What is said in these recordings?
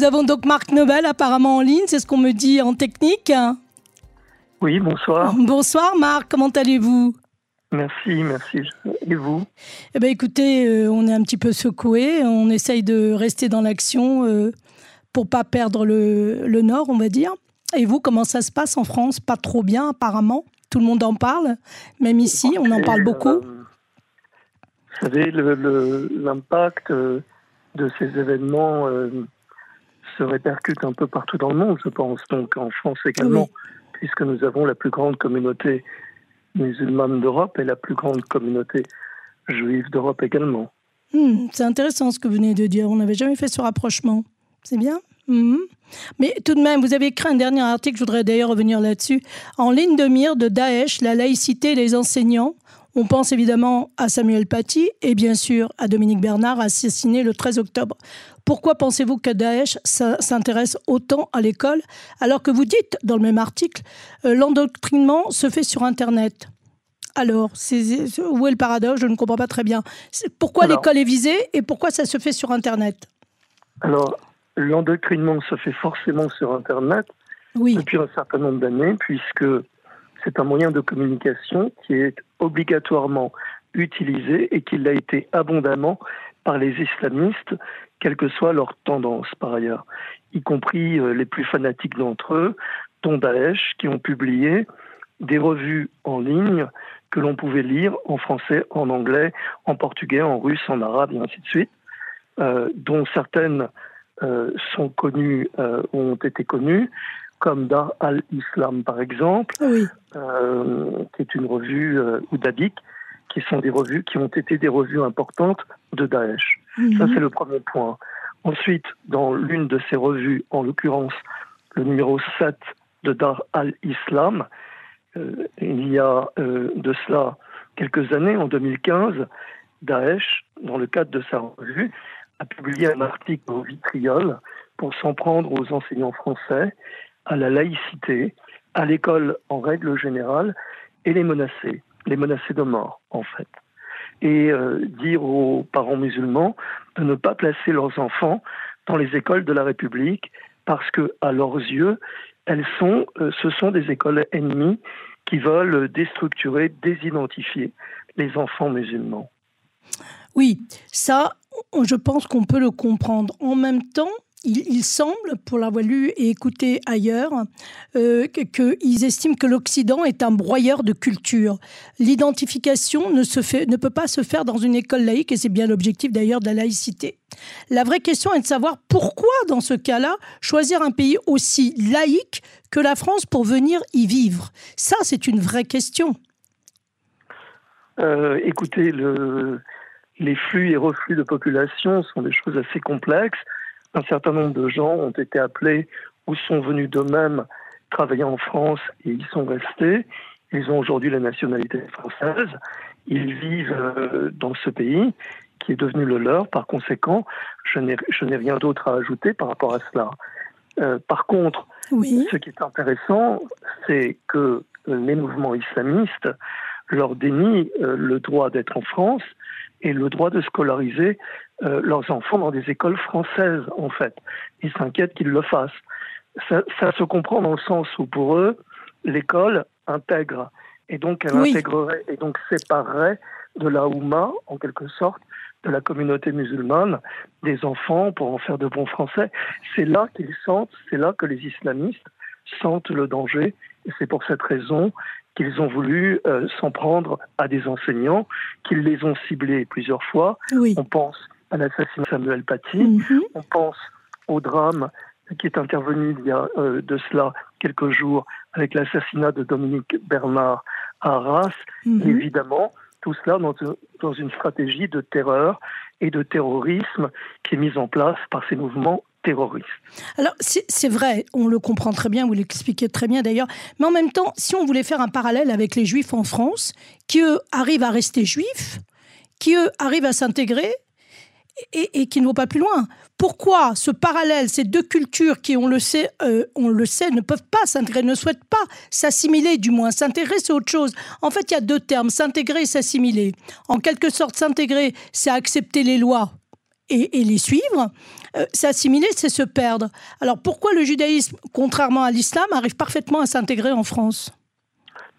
Nous avons donc Marc Nobel apparemment en ligne, c'est ce qu'on me dit en technique. Oui, bonsoir. Bonsoir Marc, comment allez-vous? Merci, merci. Et vous? Eh bien écoutez, euh, on est un petit peu secoué, on essaye de rester dans l'action euh, pour pas perdre le, le nord, on va dire. Et vous, comment ça se passe en France? Pas trop bien apparemment. Tout le monde en parle, même ici, on en parle beaucoup. Euh, vous savez, l'impact euh, de ces événements se répercute un peu partout dans le monde, je pense, donc en France également, puisque nous avons la plus grande communauté musulmane d'Europe et la plus grande communauté juive d'Europe également. Hmm, c'est intéressant ce que vous venez de dire. On n'avait jamais fait ce rapprochement. C'est bien. Hmm. Mais tout de même, vous avez écrit un dernier article, je voudrais d'ailleurs revenir là-dessus. En ligne de mire de Daesh, la laïcité et les enseignants. On pense évidemment à Samuel Paty et bien sûr à Dominique Bernard, assassiné le 13 octobre. Pourquoi pensez-vous que Daesh s'intéresse autant à l'école alors que vous dites dans le même article euh, l'endoctrinement se fait sur Internet? Alors, où est le paradoxe? Je ne comprends pas très bien. Pourquoi l'école est visée et pourquoi ça se fait sur Internet? Alors, l'endoctrinement se fait forcément sur Internet depuis un certain nombre d'années, puisque c'est un moyen de communication qui est obligatoirement utilisé et qui l'a été abondamment par les islamistes, quelle que soit leur tendance par ailleurs, y compris euh, les plus fanatiques d'entre eux, dont Daesh, qui ont publié des revues en ligne que l'on pouvait lire en français, en anglais, en portugais, en russe, en arabe et ainsi de suite, euh, dont certaines euh, sont connues, euh, ont été connues, comme Dar al-Islam par exemple, qui est une revue, ou Dadik, qui sont des revues qui ont été des revues importantes de Daesh. Mhm. Ça, c'est le premier point. Ensuite, dans l'une de ces revues, en l'occurrence le numéro 7 de Dar al-Islam, euh, il y a euh, de cela quelques années, en 2015, Daesh, dans le cadre de sa revue, a publié un article au vitriol pour s'en prendre aux enseignants français, à la laïcité, à l'école en règle générale, et les menacer, les menacer de mort, en fait. Et euh, dire aux parents musulmans de ne pas placer leurs enfants dans les écoles de la République parce que, à leurs yeux, elles sont, euh, ce sont des écoles ennemies qui veulent déstructurer, désidentifier les enfants musulmans. Oui, ça, je pense qu'on peut le comprendre. En même temps, il, semble, pour l'avoir lu et écouté ailleurs, euh, qu'ils estiment que l'Occident est un broyeur de culture. L'identification ne, ne peut pas se faire dans une école laïque, et c'est bien l'objectif d'ailleurs de la laïcité. La vraie question est de savoir pourquoi, dans ce cas-là, choisir un pays aussi laïque que la France pour venir y vivre. Ça, c'est une vraie question. Euh, écoutez, le, les flux et reflux de population sont des choses assez complexes un certain nombre de gens ont été appelés ou sont venus d'eux-mêmes travailler en France et ils sont restés. Ils ont aujourd'hui la nationalité française. Ils vivent euh, dans ce pays qui est devenu le leur. Par conséquent, je n'ai rien d'autre à ajouter par rapport à cela. Euh, par contre, ce qui est intéressant, c'est que les mouvements islamistes leur dénient euh, le droit d'être en France et le droit de scolariser euh, leurs enfants dans des écoles françaises, en fait. Ils s'inquiètent qu'ils le fassent. Ça, se comprend dans le sens où, pour eux, l'école intègre, et donc elle intégrerait, et donc séparerait de la Houma, en quelque sorte, de la communauté musulmane, des enfants pour en faire de bons Français. C'est là qu'ils sentent, c'est là que les islamistes sentent le danger, c'est pour cette raison qu'ils ont voulu euh, s'en prendre à des enseignants, qu'ils les ont ciblés plusieurs fois. On pense à l'assassinat de Samuel Paty. Mhm. On pense au drame qui est intervenu il y a euh, de cela quelques jours avec l'assassinat de Dominique Bernard à Arras. Mhm. Évidemment, tout cela dans, dans, une stratégie de terreur et de terrorisme qui est mise en place par ces mouvements Alors c'est vrai, on le comprend très bien, vous l'expliquez très bien d'ailleurs, mais en même temps, si on voulait faire un parallèle avec les juifs en France, qui eux arrivent à rester juifs, qui eux arrivent à s'intégrer, et, qui ne vont pas plus loin. Pourquoi ce parallèle, ces deux cultures qui, on le sait, euh, on le sait, ne peuvent pas s'intégrer, ne souhaitent pas s'assimiler, du moins s'intégrer, c'est autre chose? En fait, il y a deux termes s'intégrer et s'assimiler. En quelque sorte, s'intégrer, c'est accepter les lois et, les suivre, euh, s'assimiler, c'est se perdre. Alors pourquoi le judaïsme, contrairement à l'islam, arrive parfaitement à s'intégrer en France?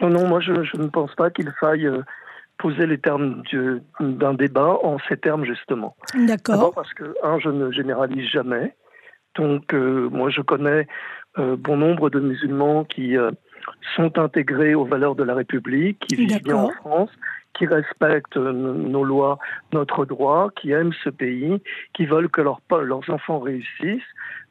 Non, non, moi je, ne pense pas qu'il faille euh, poser les termes d'un débat en ces termes justement. D'accord. Parce que, un, je ne généralise jamais. Donc, euh, moi, je connais bon nombre de musulmans qui sont intégrés aux valeurs de la République, qui vivent bien en France, qui respectent nos lois, notre droit, qui aiment ce pays, qui veulent que leurs, enfants réussissent,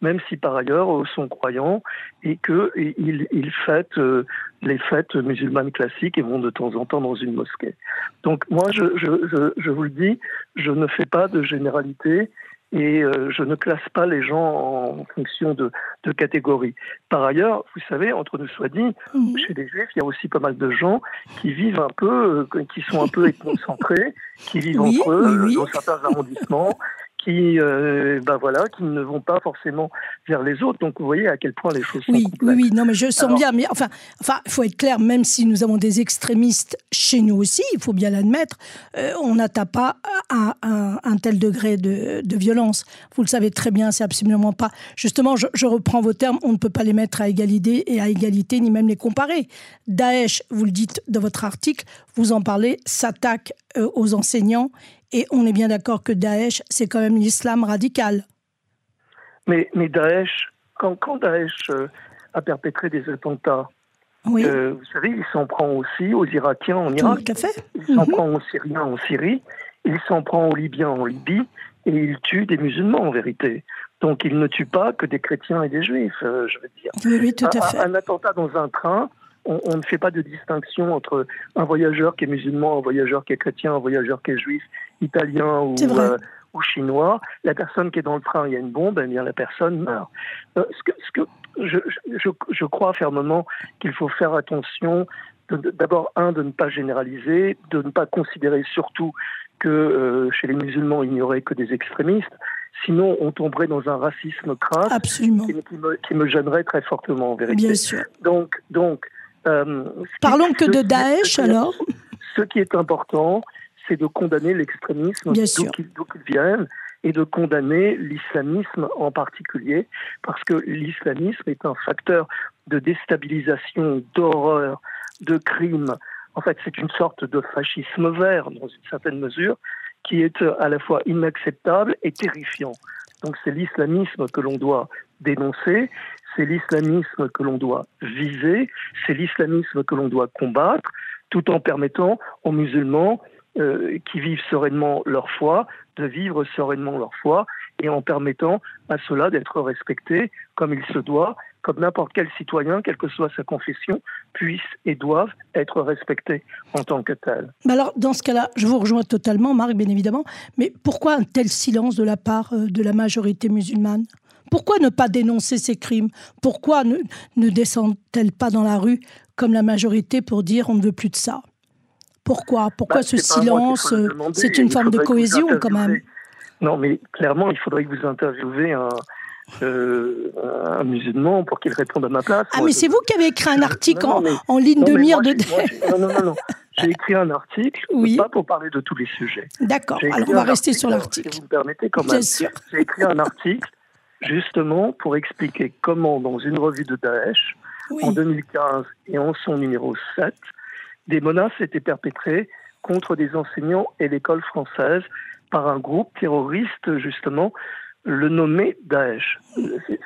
même si par ailleurs sont croyants et qu'ils ils fêtent euh, les fêtes musulmanes classiques et vont de temps en temps dans une mosquée. Donc moi, je, je, je vous le dis, je ne fais pas de généralité et euh, je ne classe pas les gens en fonction de, de catégories. Par ailleurs, vous savez, entre nous soit dit, mhm. chez les juifs, il y a aussi pas mal de gens qui vivent un peu, euh, qui sont un peu ethnocentrés, qui vivent entre eux dans certains arrondissements, qui, euh, ben voilà, qui ne vont pas forcément vers les autres. Donc vous voyez à quel point les choses oui, sont complexes. Oui, oui, non, mais je sens bien. Mais enfin, enfin, il faut être clair. Même si nous avons des extrémistes chez nous aussi, il faut bien l'admettre, euh, on n'atteint pas un, un, tel degré de, de, violence. Vous le savez très bien, c'est absolument pas. Justement, je, je, reprends vos termes. On ne peut pas les mettre à égalité et à égalité, ni même les comparer. Daesh, vous le dites dans votre article, vous en parlez, s'attaque euh, aux enseignants et on est bien d'accord que Daesh, c'est quand même l'islam radical. Mais, mais Daesh, quand, quand Daesh euh, a perpétré des attentats, oui. Euh, vous savez, il s'en prend aussi aux Irakiens en Irak. Tout à fait. Il s'en mhm. prend aux Syriens en Syrie. Il s'en prend aux Libyens en Libye. Et il tue des musulmans en vérité. Donc il ne tue pas que des chrétiens et des juifs, euh, je veux dire. Oui, oui, tout à fait. un attentat dans un train, on, ne fait pas de distinction entre un voyageur qui est musulman, un voyageur qui est chrétien, un voyageur qui est juif, italien ou, euh, ou chinois. La personne qui est dans le train, il y a une bombe, eh bien la personne meurt. Euh, ce que, ce que je, je, je, crois fermement qu'il faut faire attention, d'abord, un, de ne pas généraliser, de ne pas considérer surtout que euh, chez les musulmans, il n'y aurait que des extrémistes. Sinon, on tomberait dans un racisme crasse qui, qui, me, qui, me, gênerait très fortement, en vérité. Bien sûr. Donc, donc Parlons que de Daesh alors Ce qui est important, c'est de condamner l'extrémisme d'où qu'il vienne et de condamner l'islamisme en particulier, parce que l'islamisme est un facteur de déstabilisation, d'horreur, de crime. En fait, c'est une sorte de fascisme vert, dans une certaine mesure, qui est à la fois inacceptable et terrifiant. Donc c'est l'islamisme que l'on doit dénoncer, c'est l'islamisme que l'on doit viser, c'est l'islamisme que l'on doit combattre, tout en permettant aux musulmans euh, qui vivent sereinement leur foi de vivre sereinement leur foi et en permettant à cela d'être respectés comme il se doit, comme n'importe quel citoyen, quelle que soit sa confession, puisse et doivent être respectés en tant que tel. alors, dans ce cas-là, je vous rejoins totalement, Marc, bien évidemment, mais pourquoi un tel silence de la part euh, de la majorité musulmane? Pourquoi ne pas dénoncer ces crimes? Pourquoi ne, ne descendent-elles pas dans la rue comme la majorité pour dire on ne veut plus de ça? Pourquoi? Pourquoi bah, ce silence C'est une forme de cohésion quand même. Non, mais clairement, il faudrait que vous interviewez un, euh, un musulman pour qu'il réponde à ma place. Ah, mais c'est vous qui avez écrit un article en, ligne de mire de... non, non, non, non. J'ai écrit un article, pas pour parler de tous les sujets. D'accord, alors on va rester sur l'article. Si vous me permettez quand même. J'ai écrit un article justement pour expliquer comment, dans une revue de Daesh, en 2015 et en son numéro 7, des menaces étaient perpétrées contre des enseignants et l'école française par un groupe terroriste, justement, le nommé Daesh.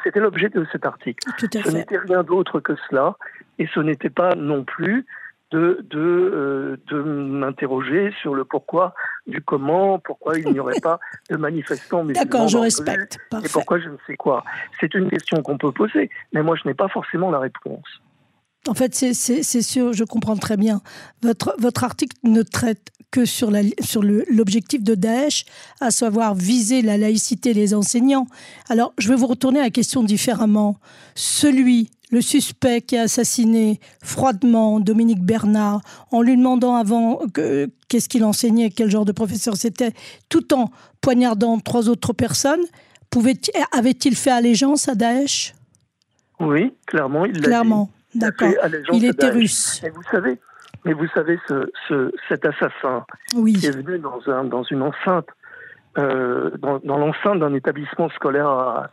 C'était l'objet de cet article. ce n'était rien d'autre que cela, et ce n'était pas non plus de, de, euh, de m'interroger sur le pourquoi du comment, pourquoi il n'y aurait pas de manifestants musulmans. D'accord, je respecte. Et pourquoi je ne sais quoi? C'est une question qu'on peut poser, mais moi je n'ai pas forcément la réponse. En fait, c'est sûr, je comprends très bien. Votre, votre article ne traite que sur l'objectif sur de Daesh, à savoir viser la laïcité des enseignants. Alors, je vais vous retourner à la question différemment. Celui le suspect qui a assassiné froidement Dominique Bernard en lui demandant avant qu'est-ce qu'il enseignait, quel genre de professeur c'était, tout en poignardant trois autres personnes, avait-il fait allégeance à Daesh? Oui, clairement, il Clairement, d'accord. Il était russe. Mais vous savez, mais vous savez ce, cet assassin qui est venu dans, un, dans une enceinte dans, l'enceinte d'un établissement scolaire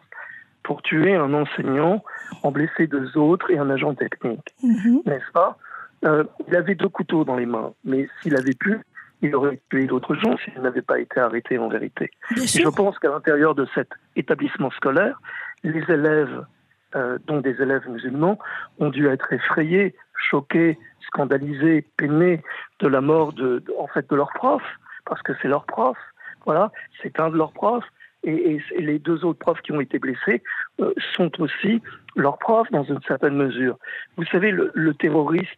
pour tuer un enseignant, en blesser deux autres et un agent technique. Mhm. N'est-ce pas? Il avait deux couteaux dans les mains, mais s'il avait pu, il aurait tué d'autres gens s'il n'avait pas été arrêté en vérité. je pense qu'à l'intérieur de cet établissement scolaire, les élèves, euh, dont des élèves musulmans, ont dû être effrayés, choqués, scandalisés, peinés de la mort de, en fait de leur prof, parce que c'est leur prof. Voilà, c'est un de leurs profs. Et, les deux autres profs qui ont été blessés euh, sont aussi leurs profs dans une certaine mesure. Vous savez, le, terroriste,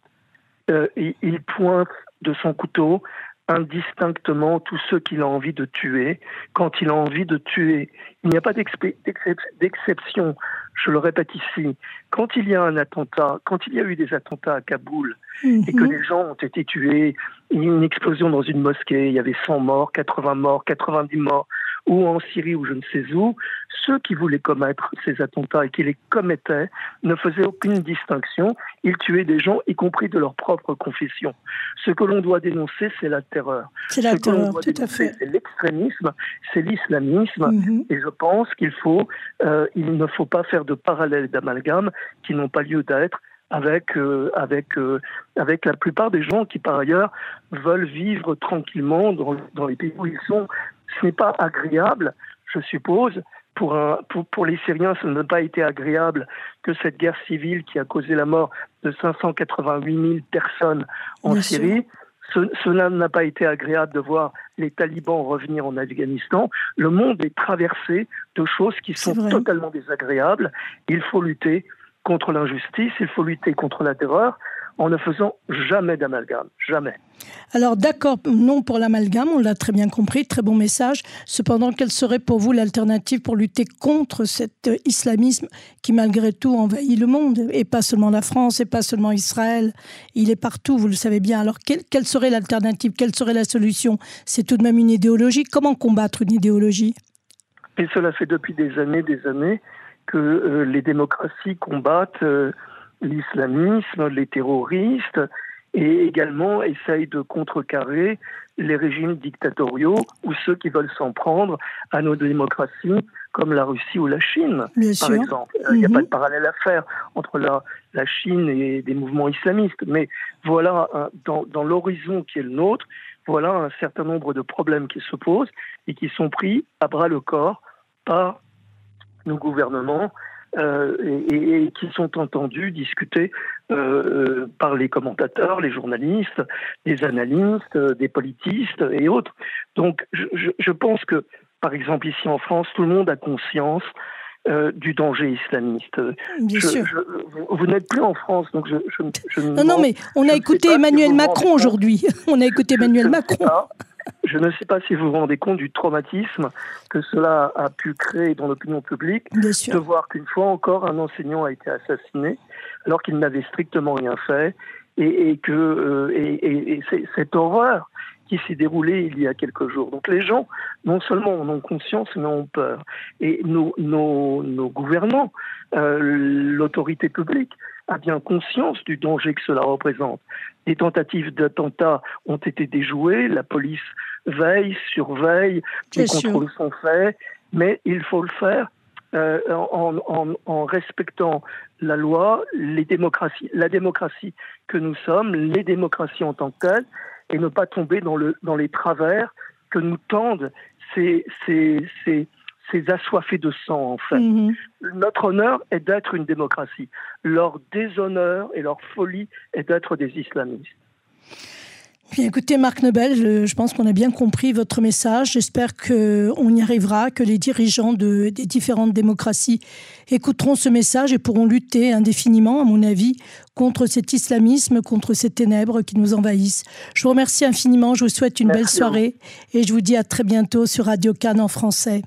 euh, il, pointe de son couteau indistinctement tous ceux qu'il a envie de tuer quand il a envie de tuer. Il n'y a pas d'exception. Je le répète ici. Quand il y a un attentat, quand il y a eu des attentats à Kaboul et que mhm. les gens ont été tués, il y a eu une explosion dans une mosquée, il y avait 100 morts, 80 morts, 90 morts, ou en Syrie ou je ne sais où, ceux qui voulaient commettre ces attentats et qui les commettaient ne faisaient aucune distinction. Ils tuaient des gens, y compris de leur propre confession. Ce que l'on doit dénoncer, c'est la terreur. C'est la terreur, tout à fait. C'est l'extrémisme, c'est l'islamisme. Mhm. Et je pense qu'il faut, euh, il ne faut pas faire de parallèles d'amalgame qui n'ont pas lieu d'être avec, euh, avec, euh, avec la plupart des gens qui, par ailleurs, veulent vivre tranquillement dans, dans les pays où ils sont ce n'est pas agréable, je suppose, pour, un, pour, pour, les Syriens, ce n'a pas été agréable que cette guerre civile qui a causé la mort de 588 000 personnes en Syrie. cela n'a pas été agréable de voir les talibans revenir en Afghanistan. Le monde est traversé de choses qui sont totalement désagréables. Il faut lutter contre l'injustice, il faut lutter contre la terreur, en ne faisant jamais d'amalgame, jamais. Alors d'accord, non pour l'amalgame, on l'a très bien compris, très bon message. Cependant, quelle serait pour vous l'alternative pour lutter contre cet islamisme qui malgré tout envahit le monde, et pas seulement la France, et pas seulement Israël, il est partout, vous le savez bien. Alors quelle, serait l'alternative, quelle serait la solution? C'est tout de même une idéologie. Comment combattre une idéologie? Et cela fait depuis des années, des années que euh, les démocraties combattent... Euh, l'islamisme, les terroristes, et également essaye de contrecarrer les régimes dictatoriaux ou ceux qui veulent s'en prendre à nos démocraties, comme la Russie ou la Chine, par exemple. Il n'y a pas de mhm. parallèle à faire entre la, la Chine et des mouvements islamistes, mais voilà, dans, dans l'horizon qui est le nôtre, voilà un certain nombre de problèmes qui se posent et qui sont pris à bras le corps par nos gouvernements euh, et, qui sont entendus discuter euh, euh, par les commentateurs, les journalistes, les analystes, des politistes et autres. Donc je, je, pense que, par exemple, ici en France, tout le monde a conscience du danger islamiste. Bien sûr. vous, n'êtes plus en France, donc je, je non, non, mais on a écouté Emmanuel Macron aujourd'hui. On a écouté Emmanuel Macron. Je ne sais pas si vous vous rendez compte du traumatisme que cela a pu créer dans l'opinion publique de voir qu'une fois encore un enseignant a été assassiné alors qu'il n'avait strictement rien fait et, que euh, et, cette horreur qui s'est déroulée il y a quelques jours. Donc les gens, non seulement en ont conscience, mais ont peur. Et nos, nos, nos gouvernants, euh, l'autorité publique, a bien conscience du danger que cela représente. Des tentatives d'attentat ont été déjouées, la police veille, surveille, les contrôles sont faits, mais il faut le faire euh, en, respectant la loi, les démocraties, la démocratie que nous sommes, les démocraties en tant que telles, et ne pas tomber dans, le, dans les travers que nous tendent ces, ces, ces, ces assoiffés de sang, en fait. Mhm. Notre honneur est d'être une démocratie. Leur déshonneur et leur folie est d'être des islamistes. Bien, écoutez, Marc Nobel, je, pense qu'on a bien compris votre message. J'espère qu'on y arrivera, que les dirigeants de, des différentes démocraties écouteront ce message et pourront lutter indéfiniment, à mon avis, contre cet islamisme, contre ces ténèbres qui nous envahissent. Je vous remercie infiniment, je vous souhaite une belle soirée et je vous dis à très bientôt sur Radio Cannes en français.